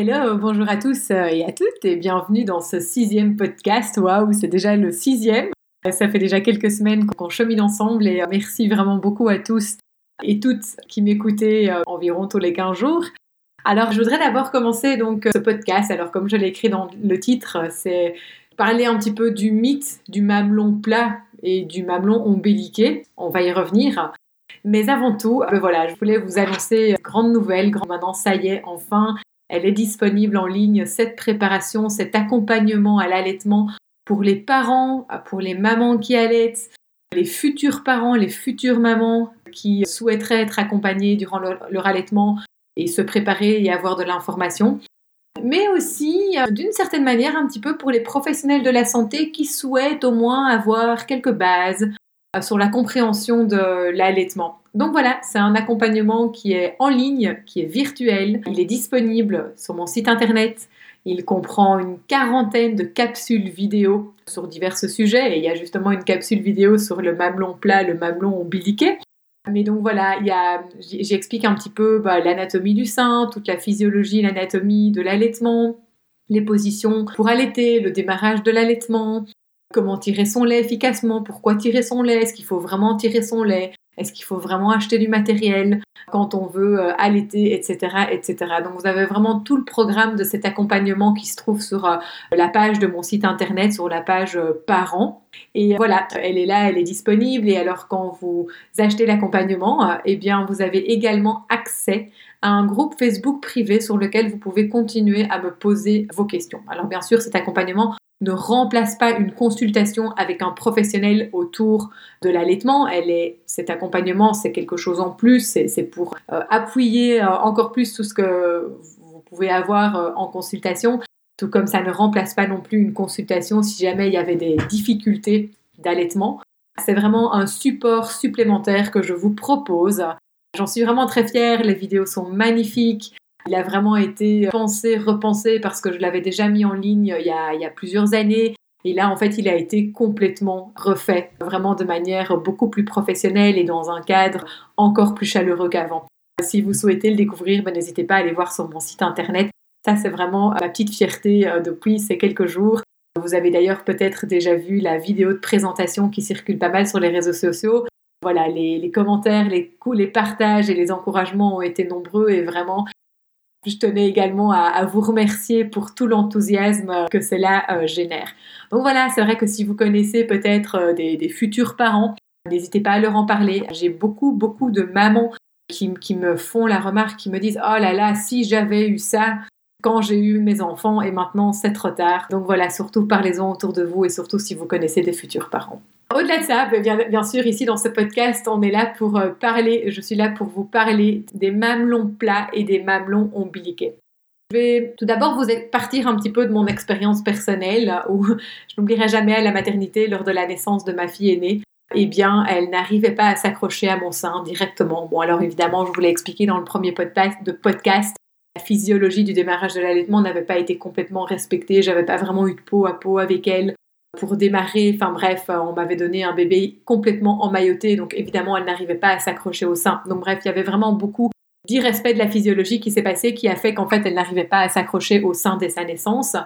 Hello, bonjour à tous euh, et à toutes et bienvenue dans ce sixième podcast. Waouh, c'est déjà le sixième. Ça fait déjà quelques semaines qu'on chemine ensemble et euh, merci vraiment beaucoup à tous et toutes qui m'écoutez euh, environ tous les 15 jours. Alors, je voudrais d'abord commencer donc ce podcast. Alors, comme je l'ai écrit dans le titre, c'est parler un petit peu du mythe du mamelon plat et du mamelon ombéliqué. On va y revenir. Mais avant tout, voilà, je voulais vous annoncer grande nouvelle. Maintenant, ça y est, enfin, elle est disponible en ligne, cette préparation, cet accompagnement à l'allaitement pour les parents, pour les mamans qui allaitent, les futurs parents, les futures mamans qui souhaiteraient être accompagnées durant leur, allaitement et se préparer et avoir de l'information. Mais aussi, euh, d'une certaine manière, un petit peu pour les professionnels de la santé qui souhaitent au moins avoir quelques bases euh, sur la compréhension de l'allaitement. Donc voilà, c'est un accompagnement qui est en ligne, qui est virtuel. Il est disponible sur mon site internet. Il comprend une quarantaine de capsules vidéo sur divers sujets. Et il y a justement une capsule vidéo sur le mamelon plat, le mamelon ombiliqué. Mais donc voilà, j'explique un petit peu bah, l'anatomie du sein, toute la physiologie, l'anatomie de l'allaitement, les positions pour allaiter, le démarrage de l'allaitement, comment tirer son lait efficacement, pourquoi tirer son lait, est-ce qu'il faut vraiment tirer son lait, est-ce qu'il faut vraiment acheter du matériel quand on veut euh, allaiter, etc., etc. Donc vous avez vraiment tout le programme de cet accompagnement qui se trouve sur euh, la page de mon site internet, sur la page euh, parents. Et voilà, elle est là, elle est disponible. Et alors quand vous achetez l'accompagnement, eh bien vous avez également accès à un groupe Facebook privé sur lequel vous pouvez continuer à me poser vos questions. Alors bien sûr, cet accompagnement ne remplace pas une consultation avec un professionnel autour de l'allaitement. Elle est, cet accompagnement, c'est quelque chose en plus, c'est pour euh, appuyer euh, encore plus tout ce que vous pouvez avoir euh, en consultation, tout comme ça ne remplace pas non plus une consultation si jamais il y avait des difficultés d'allaitement. C'est vraiment un support supplémentaire que je vous propose. J'en suis vraiment très fière, les vidéos sont magnifiques, il a vraiment été pensé, repensé parce que je l'avais déjà mis en ligne il y, a, plusieurs années. Et là, en fait, il a été complètement refait, vraiment de manière beaucoup plus professionnelle et dans un cadre encore plus chaleureux qu'avant. Si vous souhaitez le découvrir, ben, n'hésitez pas à aller voir sur mon site internet. Ça, c'est vraiment ma petite fierté euh, depuis ces quelques jours. Vous avez d'ailleurs peut-être déjà vu la vidéo de présentation qui circule pas mal sur les réseaux sociaux. Voilà, les, commentaires, les coups, les partages et les encouragements ont été nombreux et vraiment, je tenais également à, vous remercier pour tout l'enthousiasme que cela euh, génère. Donc voilà, c'est vrai que si vous connaissez peut-être euh, des, futurs parents, n'hésitez pas à leur en parler. J'ai beaucoup, beaucoup de mamans qui, qui, me font la remarque, qui me disent Oh là là, si j'avais eu ça quand j'ai eu mes enfants et maintenant c'est trop tard. Donc voilà, surtout parlez-en autour de vous et surtout si vous connaissez des futurs parents. Au-delà de ça, ben, bien, sûr, ici dans ce podcast, on est là pour euh, parler, je suis là pour vous parler des mamelons plats et des mamelons ombiliqués. Je vais tout d'abord vous partir un petit peu de mon expérience personnelle où je n'oublierai jamais à la maternité lors de la naissance de ma fille aînée. Eh bien, elle n'arrivait pas à s'accrocher à mon sein directement. Bon, alors évidemment, je vous l'ai expliqué dans le premier podcast, la physiologie du démarrage de l'allaitement n'avait pas été complètement respectée. J'avais pas vraiment eu de peau à peau avec elle pour démarrer. Enfin bref, euh, on m'avait donné un bébé complètement emmailloté, donc évidemment elle n'arrivait pas à s'accrocher au sein. Donc bref, il y avait vraiment beaucoup d'irrespect de la physiologie qui s'est passé, qui a fait qu'en fait elle n'arrivait pas à s'accrocher au sein dès sa naissance.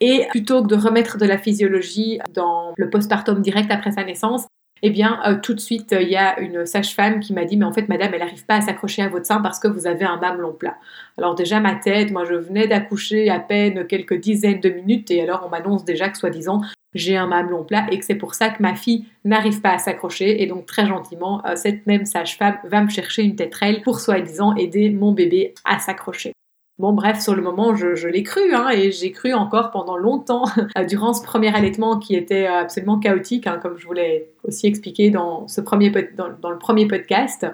Et plutôt que de remettre de la physiologie dans le postpartum direct après sa naissance, eh bien, euh, tout de suite, il y a une sage-femme qui m'a dit, mais en fait, madame, elle n'arrive pas à s'accrocher à votre sein parce que vous avez un mamelon plat. Alors déjà, ma tête, moi, je venais d'accoucher à peine quelques dizaines de minutes, et alors on m'annonce déjà que, soi-disant, j'ai un mamelon plat et que c'est pour ça que ma fille n'arrive pas à s'accrocher. Et donc, très gentiment, euh, cette même sage-femme va me chercher une tétrelle pour, soi-disant, aider mon bébé à s'accrocher. Bon, bref, sur le moment, je, l'ai cru, hein, et j'ai cru encore pendant longtemps, durant ce premier allaitement qui était absolument chaotique, hein, comme je vous l'ai aussi expliqué dans, ce premier, dans, le premier podcast.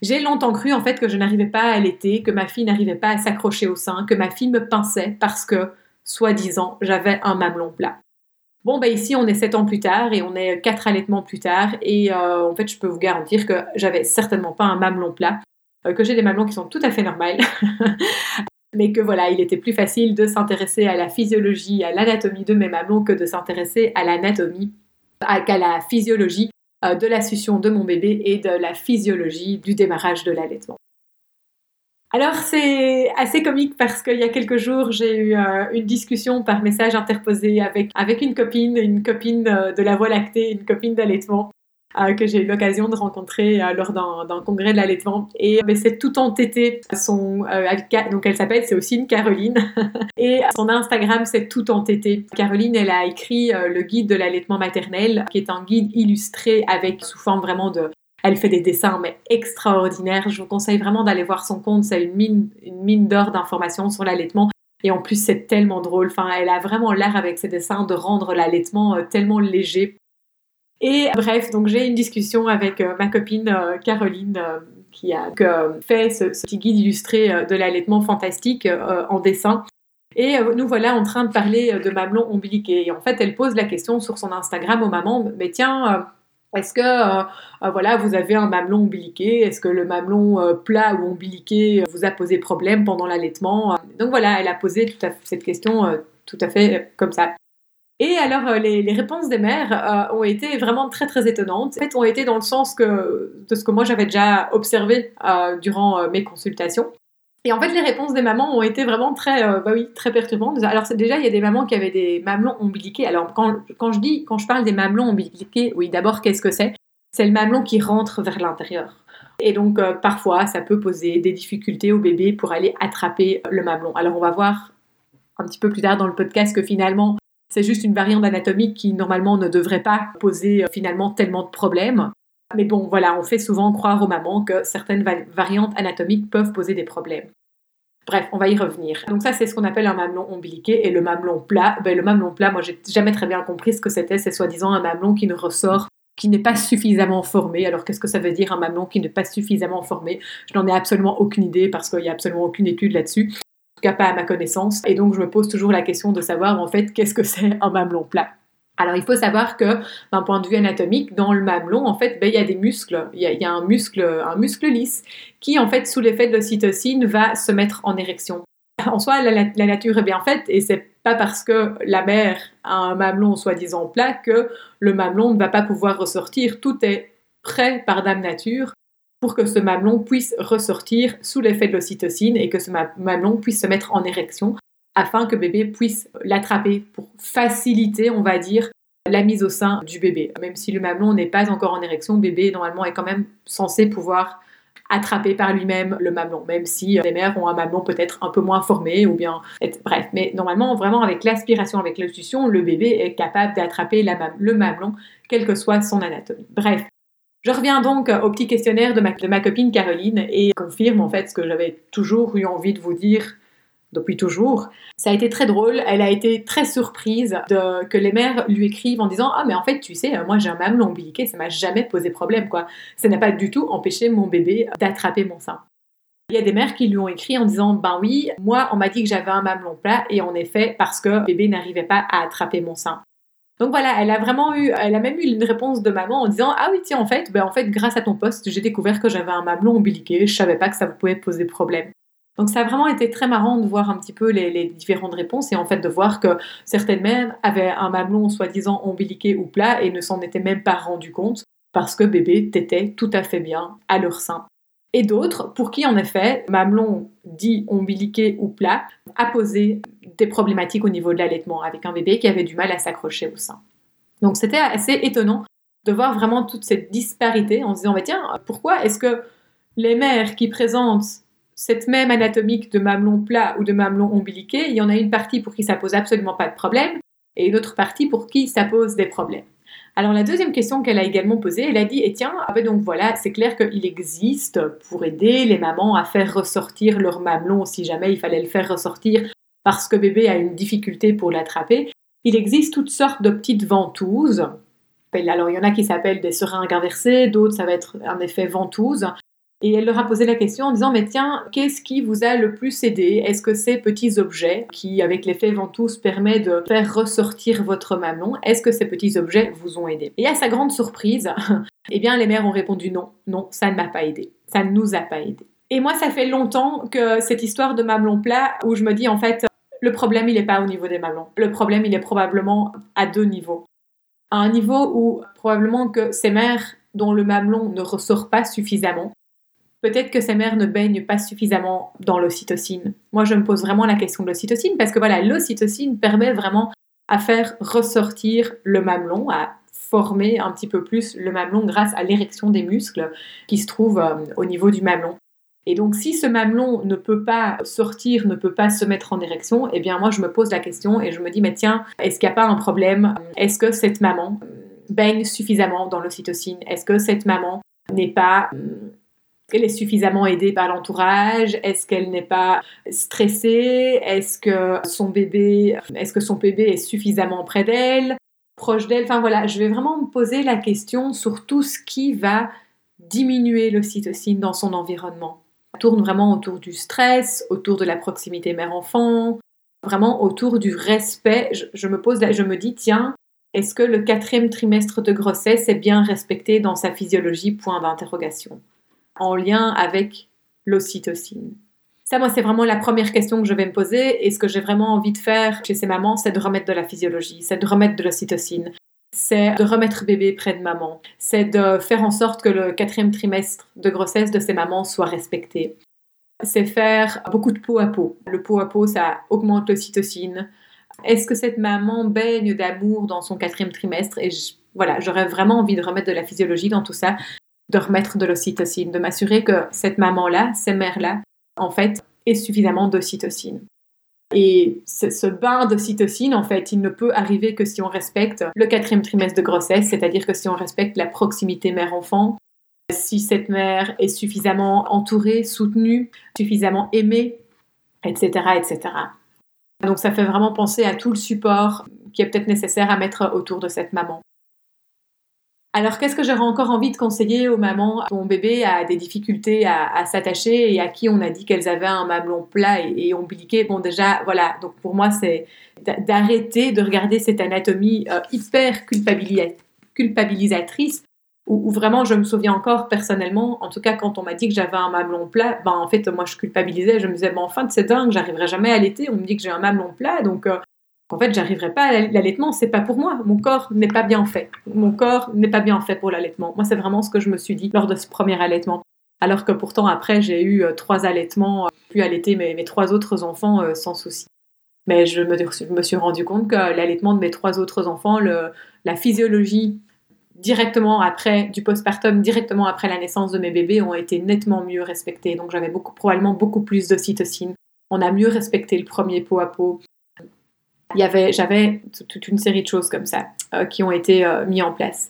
J'ai longtemps cru en fait que je n'arrivais pas à allaiter, que ma fille n'arrivait pas à s'accrocher au sein, que ma fille me pinçait parce que, soi-disant, j'avais un mamelon plat. Bon, ben ici, on est sept ans plus tard et on est quatre allaitements plus tard. Et euh, en fait, je peux vous garantir que j'avais certainement pas un mamelon plat. Euh, que j'ai des mamelons qui sont tout à fait normales, mais que voilà, il était plus facile de s'intéresser à la physiologie, à l'anatomie de mes mamelons que de s'intéresser à l'anatomie, à, la physiologie euh, de la succion de mon bébé et de la physiologie du démarrage de l'allaitement. Alors c'est assez comique parce qu'il y a quelques jours j'ai eu euh, une discussion par message interposé avec, avec une copine, une copine de la voie lactée, une copine d'allaitement que j'ai eu l'occasion de rencontrer euh, lors d'un congrès de l'allaitement. Et ben, c'est tout entêté. Son, euh, donc elle s'appelle, c'est aussi une Caroline. et son Instagram, c'est tout entêté. Caroline, elle a écrit le guide de l'allaitement maternel, qui est un guide illustré avec sous forme vraiment de elle fait des dessins mais extraordinaires. Je vous conseille vraiment d'aller voir son compte. C'est une mine, une mine d'or d'informations sur l'allaitement. Et en plus, c'est tellement drôle. Enfin, elle a vraiment l'air avec ses dessins de rendre l'allaitement tellement léger. Et bref, donc j'ai une discussion avec euh, ma copine euh, Caroline euh, qui a fait ce, petit guide illustré de l'allaitement fantastique en dessin. Et nous voilà en train de parler de mamelon ombiliqué. Et en fait, elle pose la question sur son Instagram aux mamans, mais tiens, est-ce que voilà, vous avez un mamelon ombiliqué? Est-ce que le mamelon plat ou ombiliqué vous a posé problème pendant l'allaitement? Donc voilà, elle a posé cette question tout à fait comme ça. Et alors, euh, les, réponses des mères euh, ont été vraiment très très étonnantes. En fait, ont été dans le sens que, de ce que moi j'avais déjà observé euh, durant mes consultations. Et en fait, les réponses des mamans ont été vraiment très, bah oui, très perturbantes. Alors déjà, il y a des mamans qui avaient des mamelons ombiliqués. Alors quand, quand je dis, quand je parle des mamelons ombiliqués, oui, d'abord, qu'est-ce que c'est? C'est le mamelon qui rentre vers l'intérieur. Et donc, parfois, ça peut poser des difficultés au bébé pour aller attraper le mamelon. Alors, on va voir un petit peu plus tard dans le podcast que finalement, c'est juste une variante anatomique qui normalement ne devrait pas poser euh, finalement tellement de problèmes. Mais bon, voilà, on fait souvent croire aux mamans que certaines variantes anatomiques peuvent poser des problèmes. Bref, on va y revenir. Donc ça, c'est ce qu'on appelle un mamelon ombiliqué et le mamelon plat. Ben, le mamelon plat, moi, j'ai jamais très bien compris ce que c'était. C'est soi-disant un mamelon qui ne ressort, qui n'est pas suffisamment formé. Alors qu'est-ce que ça veut dire un mamelon qui n'est pas suffisamment formé? Je n'en ai absolument aucune idée parce qu'il n'y a absolument aucune étude là-dessus tout cas pas à ma connaissance. Et donc je me pose toujours la question de savoir en fait qu'est-ce que c'est un mamelon plat? Alors il faut savoir que d'un point de vue anatomique, dans le mamelon, en fait, ben, il y a des muscles. Il y, a, un muscle, un muscle lisse qui, en fait, sous l'effet de l'ocytocine, va se mettre en érection. En soi, la, la nature est bien faite et c'est pas parce que la mère a un mamelon soi-disant plat que le mamelon ne va pas pouvoir ressortir. Tout est prêt par Dame Nature pour que ce mamelon puisse ressortir sous l'effet de l'ocytocine et que ce mamelon puisse se mettre en érection afin que bébé puisse l'attraper pour faciliter, on va dire, la mise au sein du bébé. Même si le mamelon n'est pas encore en érection, bébé normalement est quand même censé pouvoir attraper par lui-même le mamelon, même si les mères ont un mamelon peut-être un peu moins formé ou bien bref, mais normalement vraiment avec l'aspiration, avec l'obstruction, le bébé est capable d'attraper le mamelon, quelle que soit son anatomie. Bref, je reviens donc au petit questionnaire de ma, copine Caroline et confirme en fait ce que j'avais toujours eu envie de vous dire depuis toujours. Ça a été très drôle, elle a été très surprise que les mères lui écrivent en disant Ah, mais en fait, tu sais, moi j'ai un mamelon ombiliqué, ça m'a jamais posé problème, quoi. Ça n'a pas du tout empêché mon bébé d'attraper mon sein. Il y a des mères qui lui ont écrit en disant Ben oui, moi on m'a dit que j'avais un mamelon plat et en effet, parce que bébé n'arrivait pas à attraper mon sein. Donc voilà, elle a vraiment eu, elle a même eu une réponse de maman en disant ah oui tiens en fait, ben en fait grâce à ton poste j'ai découvert que j'avais un mamelon ombiliqué, je savais pas que ça pouvait poser problème. Donc ça a vraiment été très marrant de voir un petit peu les, différentes réponses et en fait de voir que certaines mères avaient un mamelon soi-disant ombiliqué ou plat et ne s'en étaient même pas rendu compte parce que bébé tétait tout à fait bien à leur sein et d'autres pour qui, en effet, mamelon dit ombiliqué ou plat a posé des problématiques au niveau de l'allaitement avec un bébé qui avait du mal à s'accrocher au sein. Donc c'était assez étonnant de voir vraiment toute cette disparité en se disant, tiens, pourquoi est-ce que les mères qui présentent cette même anatomique de mamelon plat ou de mamelon ombiliqué, il y en a une partie pour qui ça pose absolument pas de problème et une autre partie pour qui ça pose des problèmes? Alors la deuxième question qu'elle a également posée, elle a dit, et eh tiens, ah ben donc voilà, c'est clair qu'il existe pour aider les mamans à faire ressortir leur mamelon si jamais il fallait le faire ressortir parce que bébé a une difficulté pour l'attraper. Il existe toutes sortes de petites ventouses. Alors il y en a qui s'appellent des seringues inversées, d'autres ça va être un effet ventouse. Et elle leur a posé la question en disant, mais tiens, qu'est-ce qui vous a le plus aidé? Est-ce que ces petits objets qui, avec l'effet ventouse, permet de faire ressortir votre mamelon, est-ce que ces petits objets vous ont aidé? Et à sa grande surprise, eh bien, les mères ont répondu non, non, ça ne m'a pas aidé, ça ne nous a pas aidé. Et moi, ça fait longtemps que cette histoire de mamelon plat, où je me dis, en fait, le problème, il n'est pas au niveau des mamelons. Le problème, il est probablement à deux niveaux. À un niveau où probablement que ces mères dont le mamelon ne ressort pas suffisamment, peut-être que ces mères ne baignent pas suffisamment dans l'ocytocine. Moi, je me pose vraiment la question de l'ocytocine parce que voilà, l'ocytocine permet vraiment à faire ressortir le mamelon, à former un petit peu plus le mamelon grâce à l'érection des muscles qui se trouvent euh, au niveau du mamelon. Et donc, si ce mamelon ne peut pas sortir, ne peut pas se mettre en érection, eh bien, moi, je me pose la question et je me dis, mais tiens, est-ce qu'il n'y a pas un problème? Est-ce que cette maman baigne suffisamment dans l'ocytocine? Est-ce que cette maman n'est pas qu'elle est suffisamment aidée par l'entourage? Est-ce qu'elle n'est pas stressée? Est-ce que son bébé, est suffisamment près d'elle, proche d'elle? Enfin voilà, je vais vraiment me poser la question sur tout ce qui va diminuer l'ocytocine dans son environnement. Ça tourne vraiment autour du stress, autour de la proximité mère-enfant, vraiment autour du respect. Je, me pose, je me dis tiens, est-ce que le quatrième trimestre de grossesse est bien respecté dans sa physiologie? Point d'interrogation en lien avec l'ocytocine Ça, moi, c'est vraiment la première question que je vais me poser. Et ce que j'ai vraiment envie de faire chez ces mamans, c'est de remettre de la physiologie, c'est de remettre de l'ocytocine, c'est de remettre bébé près de maman, c'est de faire en sorte que le quatrième trimestre de grossesse de ces mamans soit respecté. C'est faire beaucoup de peau à peau. Le peau à peau, ça augmente l'ocytocine. Est-ce que cette maman baigne d'amour dans son quatrième trimestre? Et voilà, j'aurais vraiment envie de remettre de la physiologie dans tout ça de remettre de l'ocytocine, de m'assurer que cette maman-là, cette mère-là, en fait, ait suffisamment d'ocytocine. Et ce, bain d'ocytocine, en fait, il ne peut arriver que si on respecte le quatrième trimestre de grossesse, c'est-à-dire que si on respecte la proximité mère-enfant, si cette mère est suffisamment entourée, soutenue, suffisamment aimée, etc., etc. Donc ça fait vraiment penser à tout le support qui est peut-être nécessaire à mettre autour de cette maman. Alors, qu'est-ce que j'aurais encore envie de conseiller aux mamans dont bébé a des difficultés à, s'attacher et à qui on a dit qu'elles avaient un mamelon plat et, ombiliqué? Bon, déjà, voilà. Donc, pour moi, c'est d'arrêter de regarder cette anatomie euh, hyper culpabilisatrice où, vraiment, je me souviens encore personnellement, en tout cas, quand on m'a dit que j'avais un mamelon plat, ben, en fait, moi, je culpabilisais. Je me disais, ben, enfin, c'est dingue, j'arriverai jamais à l'été. On me dit que j'ai un mamelon plat, donc. Euh, en fait, j'arriverai pas à l'allaitement, c'est pas pour moi. Mon corps n'est pas bien fait. Mon corps n'est pas bien fait pour l'allaitement. Moi, c'est vraiment ce que je me suis dit lors de ce premier allaitement. Alors que pourtant, après, j'ai eu euh, trois allaitements, euh, pu allaiter mes, mes trois autres enfants euh, sans souci. Mais je me, suis rendu compte que l'allaitement de mes trois autres enfants, la physiologie directement après du postpartum, directement après la naissance de mes bébés, ont été nettement mieux respectés. Donc j'avais probablement beaucoup plus d'ocytocine. On a mieux respecté le premier pot à pot y avait, j'avais toute une série de choses comme ça euh, qui ont été euh, mis en place.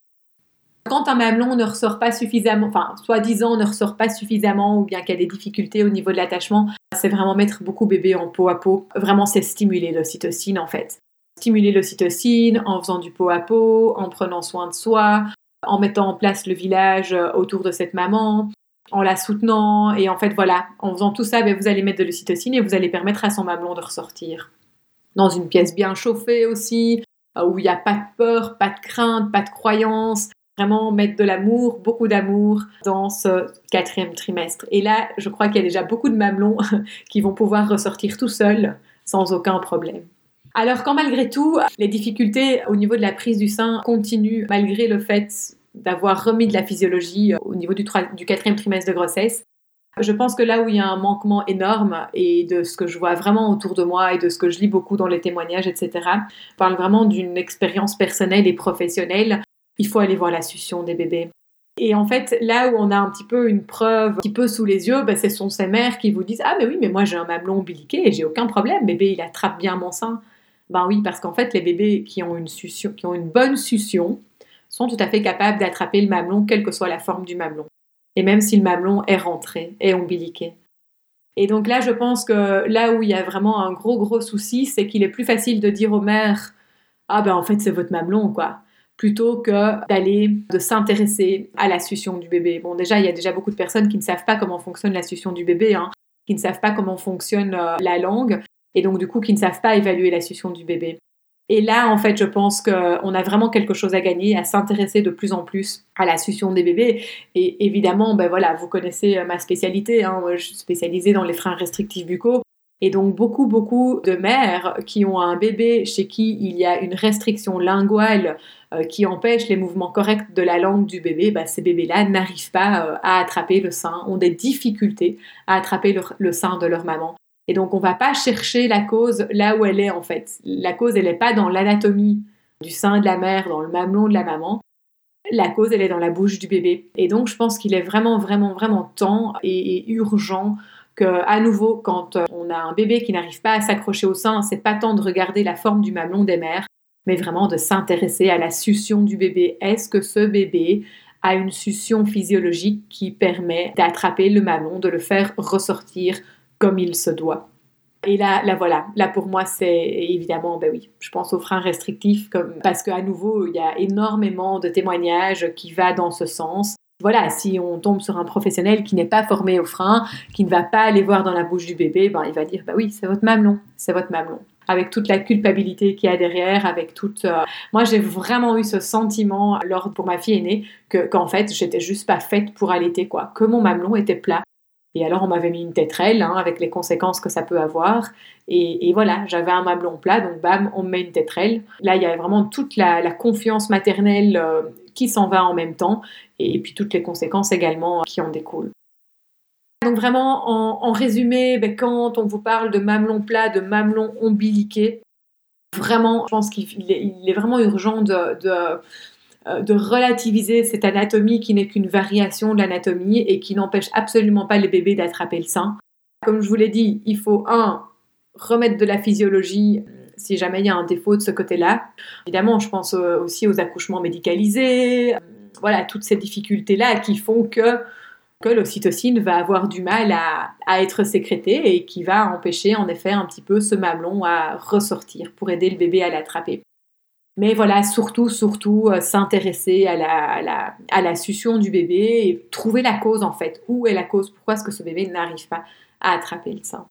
Quand un mamelon ne ressort pas suffisamment, enfin, soi-disant ne ressort pas suffisamment ou bien qu'il y a des difficultés au niveau de l'attachement, c'est vraiment mettre beaucoup bébé en peau à peau. Vraiment, c'est stimuler l'ocytocine en fait. Stimuler l'ocytocine en faisant du peau à peau, en prenant soin de soi, en mettant en place le village euh, autour de cette maman, en la soutenant. Et en fait, voilà, en faisant tout ça, ben, vous allez mettre de l'ocytocine et vous allez permettre à son mamelon de ressortir dans une pièce bien chauffée aussi, euh, où il n'y a pas de peur, pas de crainte, pas de croyance. Vraiment mettre de l'amour, beaucoup d'amour dans ce quatrième trimestre. Et là, je crois qu'il y a déjà beaucoup de mamelons qui vont pouvoir ressortir tout seuls sans aucun problème. Alors quand malgré tout, les difficultés au niveau de la prise du sein continuent malgré le fait d'avoir remis de la physiologie euh, au niveau du, du quatrième trimestre de grossesse, je pense que là où il y a un manquement énorme et de ce que je vois vraiment autour de moi et de ce que je lis beaucoup dans les témoignages, etc., parle vraiment d'une expérience personnelle et professionnelle il faut aller voir la succion des bébés. Et en fait, là où on a un petit peu une preuve un petit peu sous les yeux, ben, ce sont ces mères qui vous disent Ah, mais oui, mais moi j'ai un mamelon ombiliqué et j'ai aucun problème, bébé il attrape bien mon sein. Ben oui, parce qu'en fait, les bébés qui ont une, qui ont une bonne succion sont tout à fait capables d'attraper le mamelon, quelle que soit la forme du mamelon. Et même si le mamelon est rentré, est ombiliqué. Et donc là, je pense que là où il y a vraiment un gros, gros souci, c'est qu'il est plus facile de dire aux mères Ah ben en fait, c'est votre mamelon, quoi plutôt que d'aller de s'intéresser à la succion du bébé. Bon, déjà, il y a déjà beaucoup de personnes qui ne savent pas comment fonctionne la succion du bébé, hein, qui ne savent pas comment fonctionne euh, la langue, et donc du coup qui ne savent pas évaluer la succion du bébé. Et là, en fait, je pense qu'on a vraiment quelque chose à gagner, à s'intéresser de plus en plus à la succion des bébés. Et évidemment, ben voilà, vous connaissez euh, ma spécialité, hein, je suis spécialisée dans les freins restrictifs buccaux. Et donc beaucoup, beaucoup de mères qui ont un bébé chez qui il y a une restriction linguale euh, qui empêche les mouvements corrects de la langue du bébé, bah, ces bébés-là n'arrivent pas euh, à attraper le sein, ont des difficultés à attraper le, sein de leur maman. Et donc on ne va pas chercher la cause là où elle est en fait. La cause, elle n'est pas dans l'anatomie du sein de la mère, dans le mamelon de la maman. La cause, elle est dans la bouche du bébé. Et donc je pense qu'il est vraiment, vraiment, vraiment temps et, urgent que, à nouveau, quand euh, on a un bébé qui n'arrive pas à s'accrocher au sein, c'est pas tant de regarder la forme du mamelon des mères, mais vraiment de s'intéresser à la succion du bébé. Est-ce que ce bébé a une succion physiologique qui permet d'attraper le mamelon, de le faire ressortir comme il se doit et là, là, voilà, là pour moi, c'est évidemment, ben oui, je pense aux freins restrictifs, comme, parce qu'à nouveau, il y a énormément de témoignages qui vont dans ce sens. Voilà, si on tombe sur un professionnel qui n'est pas formé aux freins, qui ne va pas aller voir dans la bouche du bébé, ben, il va dire, bah oui, c'est votre mamelon, c'est votre mamelon avec toute la culpabilité qu'il y a derrière, avec toute... Euh, moi, j'ai vraiment eu ce sentiment lors pour ma fille aînée que qu'en fait, j'étais juste pas faite pour allaiter, quoi. Que mon mamelon était plat. Et alors, on m'avait mis une tétrelle, hein, avec les conséquences que ça peut avoir. Et, voilà, j'avais un mamelon plat, donc bam, on me met une tétrelle. Là, il y a vraiment toute la, confiance maternelle euh, qui s'en va en même temps, et puis toutes les conséquences également qui en découlent. Donc vraiment, en, résumé, ben, quand on vous parle de mamelon plat, de mamelon ombiliqué, vraiment, je pense qu'il est, vraiment urgent de, euh, de, relativiser cette anatomie qui n'est qu'une variation de l'anatomie et qui n'empêche absolument pas les bébés d'attraper le sein. Comme je vous l'ai dit, il faut, un, remettre de la physiologie si jamais il y a un défaut de ce côté-là. Évidemment, je pense euh, aussi aux accouchements médicalisés, voilà, toutes ces difficultés-là qui font que que l'ocytocine va avoir du mal à, être sécrétée et qui va empêcher en effet un petit peu ce mamelon à ressortir pour aider le bébé à l'attraper. Mais voilà, surtout, surtout euh, s'intéresser à la, à, succion du bébé et trouver la cause en fait. Où est la cause? Pourquoi est-ce que ce bébé n'arrive pas à attraper le sein?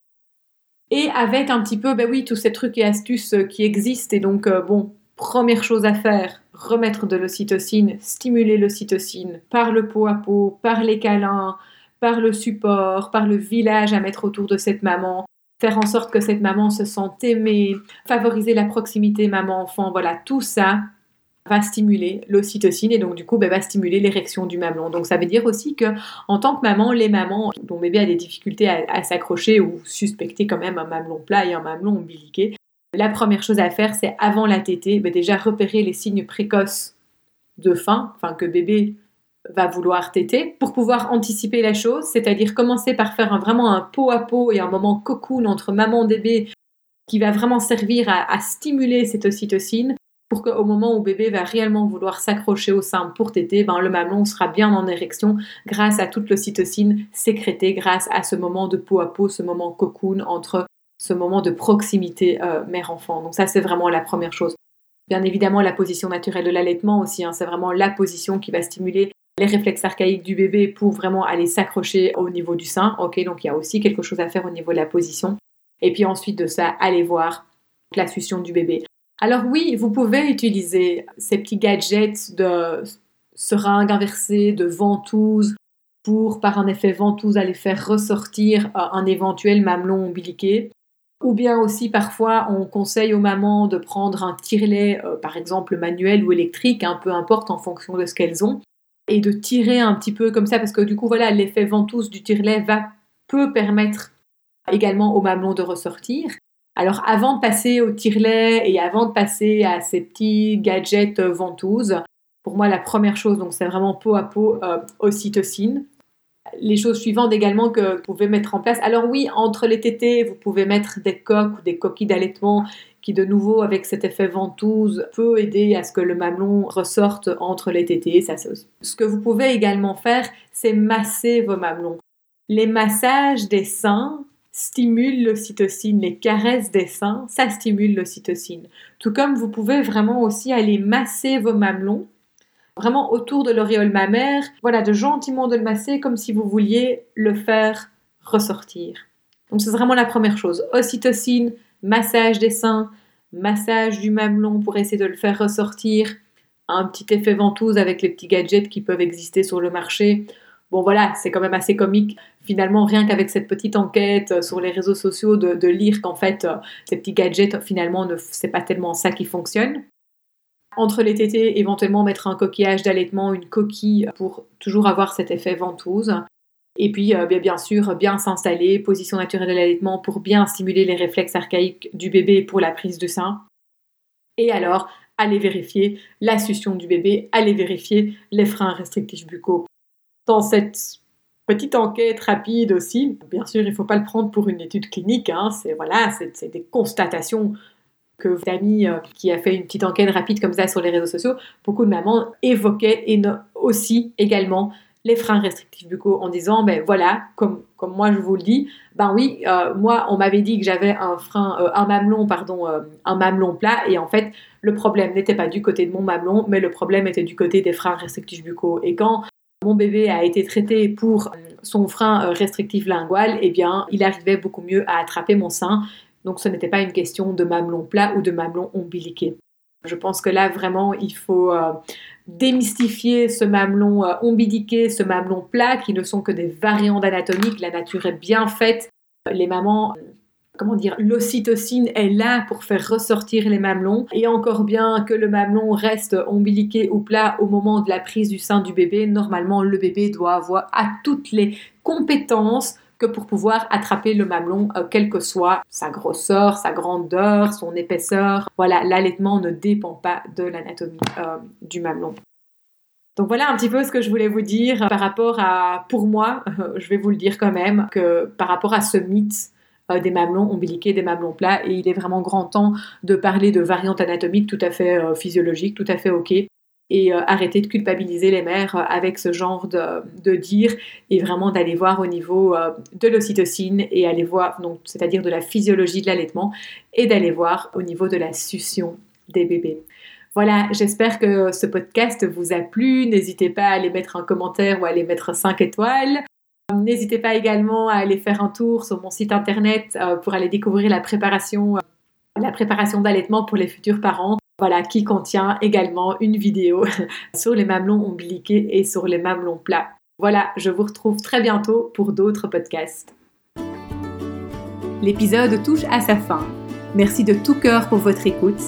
Et avec un petit peu, ben oui, tous ces trucs et astuces euh, qui existent. Et donc, euh, bon, première chose à faire, remettre de l'ocytocine, stimuler l'ocytocine par le pot à pot, par les câlins, par le support, par le village à mettre autour de cette maman, faire en sorte que cette maman se sente aimée, favoriser la proximité maman-enfant, voilà, tout ça va stimuler l'ocytocine et donc du coup ben, va stimuler l'érection du mamelon. Donc ça veut dire aussi que en tant que maman, les mamans dont bébé a des difficultés à, s'accrocher ou suspecter quand même un mamelon plat et un mamelon ombiliqué, la première chose à faire, c'est avant la tétée, ben déjà repérer les signes précoces de faim, enfin que bébé va vouloir téter, pour pouvoir anticiper la chose, c'est-à-dire commencer par faire vraiment un pot à pot et un moment cocoon entre maman et bébé qui va vraiment servir à, stimuler cette ocytocine pour qu'au moment où bébé va réellement vouloir s'accrocher au sein pour téter, ben, le mamelon sera bien en érection grâce à toute l'ocytocine sécrétée, grâce à ce moment de pot à pot, ce moment cocoon entre ce moment de proximité euh, mère-enfant. Donc ça, c'est vraiment la première chose. Bien évidemment, la position naturelle de l'allaitement aussi, hein, c'est vraiment la position qui va stimuler les réflexes archaïques du bébé pour vraiment aller s'accrocher au niveau du sein. Ok, donc il y a aussi quelque chose à faire au niveau de la position. Et puis ensuite de ça, aller voir la succion du bébé. Alors oui, vous pouvez utiliser ces petits gadgets de seringue inversée, de ventouse, pour, par un effet ventouse, aller faire ressortir euh, un éventuel mamelon ombiliqué. Ou bien aussi parfois on conseille aux mamans de prendre un tirelet, euh, par exemple manuel ou électrique, hein, peu importe en fonction de ce qu'elles ont, et de tirer un petit peu comme ça, parce que du coup voilà, l'effet ventouse du tirelet va peut permettre également au mamelon de ressortir. Alors avant de passer au tirelet et avant de passer à ces petits gadgets ventouses, pour moi la première chose, donc c'est vraiment peau à peau euh, ocytocine. Les choses suivantes également que vous pouvez mettre en place. Alors oui, entre les tétés, vous pouvez mettre des coques ou des coquilles d'allaitement qui de nouveau avec cet effet ventouse peut aider à ce que le mamelon ressorte entre les tétés. Ça, ce que vous pouvez également faire, c'est masser vos mamelons. Les massages des seins stimulent l'ocytocine, les caresses des seins, ça stimule l'ocytocine. Tout comme vous pouvez vraiment aussi aller masser vos mamelons vraiment autour de l'auréole mammaire, voilà, de gentiment de le masser comme si vous vouliez le faire ressortir. Donc c'est vraiment la première chose. Ocytocine, massage des seins, massage du mamelon pour essayer de le faire ressortir, un petit effet ventouse avec les petits gadgets qui peuvent exister sur le marché. Bon voilà, c'est quand même assez comique finalement rien qu'avec cette petite enquête euh, sur les réseaux sociaux de, lire qu'en fait euh, ces petits gadgets finalement ne c'est pas tellement ça qui fonctionne entre les tétés, éventuellement mettre un coquillage d'allaitement, une coquille pour toujours avoir cet effet ventouse. Et puis, euh, bien, sûr, bien s'installer, position naturelle de l'allaitement pour bien stimuler les réflexes archaïques du bébé pour la prise de sein. Et alors, aller vérifier la succion du bébé, aller vérifier les freins restrictifs buccaux. Dans cette petite enquête rapide aussi, bien sûr, il ne faut pas le prendre pour une étude clinique, hein, c'est voilà, c'est des constatations que vous ami euh, qui a fait une petite enquête rapide comme ça sur les réseaux sociaux, beaucoup de mamans évoquaient et aussi également les freins restrictifs buccaux en disant ben voilà comme comme moi je vous le dis ben oui euh, moi on m'avait dit que j'avais un frein euh, un mamelon pardon un mamelon plat et en fait le problème n'était pas du côté de mon mamelon mais le problème était du côté des freins restrictifs buccaux et quand mon bébé a été traité pour son frein restrictif lingual, eh bien, il arrivait beaucoup mieux à attraper mon sein donc ce n'était pas une question de mamelon plat ou de mamelon ombiliqué. Je pense que là, vraiment, il faut euh, démystifier ce mamelon euh, ombiliqué, ce mamelon plat, qui ne sont que des variantes anatomiques. La nature est bien faite. Les mamans, comment dire, l'ocytocine est là pour faire ressortir les mamelons. Et encore bien que le mamelon reste ombiliqué ou plat au moment de la prise du sein du bébé, normalement, le bébé doit avoir à toutes les compétences que pour pouvoir attraper le mamelon, euh, quelle que soit sa grosseur, sa grandeur, son épaisseur. Voilà, l'allaitement ne dépend pas de l'anatomie euh, du mamelon. Donc voilà un petit peu ce que je voulais vous dire par rapport à, pour moi, je vais vous le dire quand même, que par rapport à ce mythe euh, des mamelons ombiliqués, des mamelons plats, et il est vraiment grand temps de parler de variantes anatomiques tout à fait physiologiques, tout à fait ok, et euh, arrêter de culpabiliser les mères euh, avec ce genre de, de dire et vraiment d'aller voir au niveau euh, de l'ocytocine et aller voir, donc c'est-à-dire de la physiologie de l'allaitement et d'aller voir au niveau de la succion des bébés. Voilà, j'espère que ce podcast vous a plu. N'hésitez pas à aller mettre un commentaire ou à aller mettre 5 étoiles. N'hésitez pas également à aller faire un tour sur mon site internet pour aller découvrir la préparation, la préparation d'allaitement pour les futurs parents voilà, qui contient également une vidéo sur les mamelons ombiliqués et sur les mamelons plats. Voilà, je vous retrouve très bientôt pour d'autres podcasts. L'épisode touche à sa fin. Merci de tout cœur pour votre écoute.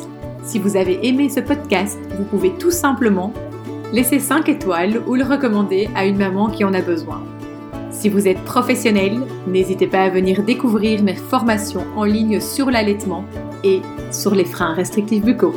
Si vous avez aimé ce podcast, vous pouvez tout simplement laisser 5 étoiles ou le recommander à une maman qui en a besoin. Si vous êtes professionnel, n'hésitez pas à venir découvrir mes formations en ligne sur l'allaitement et sur les freins restrictifs buccaux.